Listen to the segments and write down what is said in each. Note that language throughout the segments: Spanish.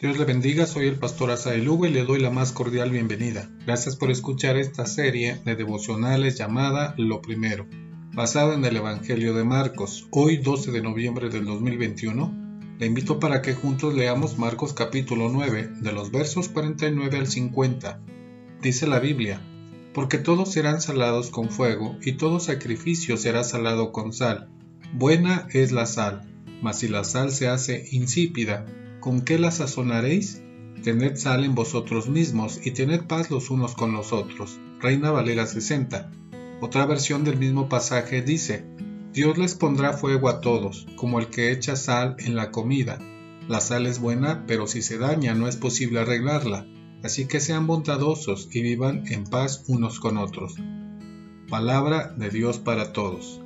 Dios le bendiga, soy el pastor Asael Hugo y le doy la más cordial bienvenida. Gracias por escuchar esta serie de devocionales llamada Lo Primero, basada en el Evangelio de Marcos. Hoy 12 de noviembre del 2021, le invito para que juntos leamos Marcos capítulo 9, de los versos 49 al 50. Dice la Biblia, porque todos serán salados con fuego y todo sacrificio será salado con sal. Buena es la sal, mas si la sal se hace insípida, ¿Con qué la sazonaréis? Tened sal en vosotros mismos y tened paz los unos con los otros. Reina Valera 60. Otra versión del mismo pasaje dice, Dios les pondrá fuego a todos, como el que echa sal en la comida. La sal es buena, pero si se daña no es posible arreglarla, así que sean bondadosos y vivan en paz unos con otros. Palabra de Dios para todos.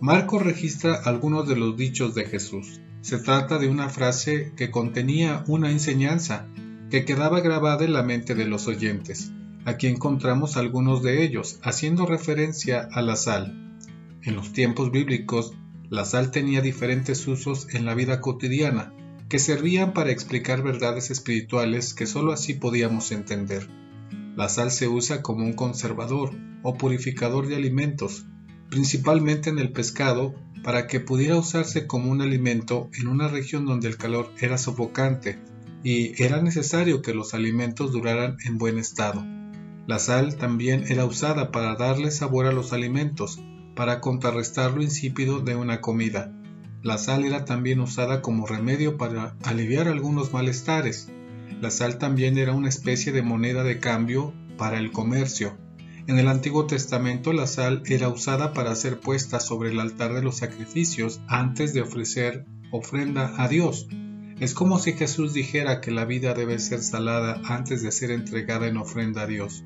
Marco registra algunos de los dichos de Jesús. Se trata de una frase que contenía una enseñanza que quedaba grabada en la mente de los oyentes. Aquí encontramos algunos de ellos, haciendo referencia a la sal. En los tiempos bíblicos, la sal tenía diferentes usos en la vida cotidiana, que servían para explicar verdades espirituales que sólo así podíamos entender. La sal se usa como un conservador o purificador de alimentos, principalmente en el pescado para que pudiera usarse como un alimento en una región donde el calor era sofocante y era necesario que los alimentos duraran en buen estado. La sal también era usada para darle sabor a los alimentos, para contrarrestar lo insípido de una comida. La sal era también usada como remedio para aliviar algunos malestares. La sal también era una especie de moneda de cambio para el comercio, en el Antiguo Testamento la sal era usada para ser puesta sobre el altar de los sacrificios antes de ofrecer ofrenda a Dios. Es como si Jesús dijera que la vida debe ser salada antes de ser entregada en ofrenda a Dios.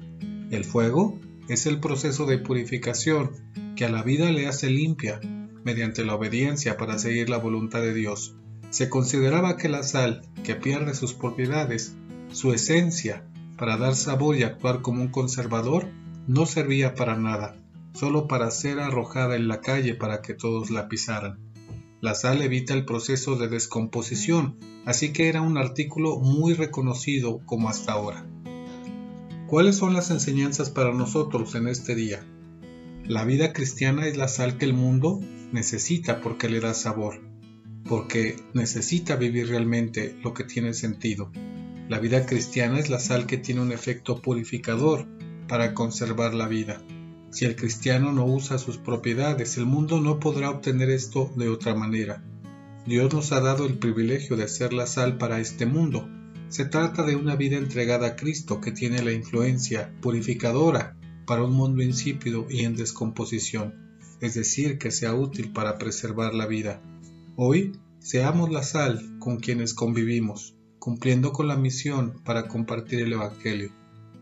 El fuego es el proceso de purificación que a la vida le hace limpia mediante la obediencia para seguir la voluntad de Dios. Se consideraba que la sal, que pierde sus propiedades, su esencia, para dar sabor y actuar como un conservador, no servía para nada, solo para ser arrojada en la calle para que todos la pisaran. La sal evita el proceso de descomposición, así que era un artículo muy reconocido como hasta ahora. ¿Cuáles son las enseñanzas para nosotros en este día? La vida cristiana es la sal que el mundo necesita porque le da sabor, porque necesita vivir realmente lo que tiene sentido. La vida cristiana es la sal que tiene un efecto purificador, para conservar la vida. Si el cristiano no usa sus propiedades, el mundo no podrá obtener esto de otra manera. Dios nos ha dado el privilegio de ser la sal para este mundo. Se trata de una vida entregada a Cristo que tiene la influencia purificadora para un mundo insípido y en descomposición, es decir, que sea útil para preservar la vida. Hoy, seamos la sal con quienes convivimos, cumpliendo con la misión para compartir el Evangelio.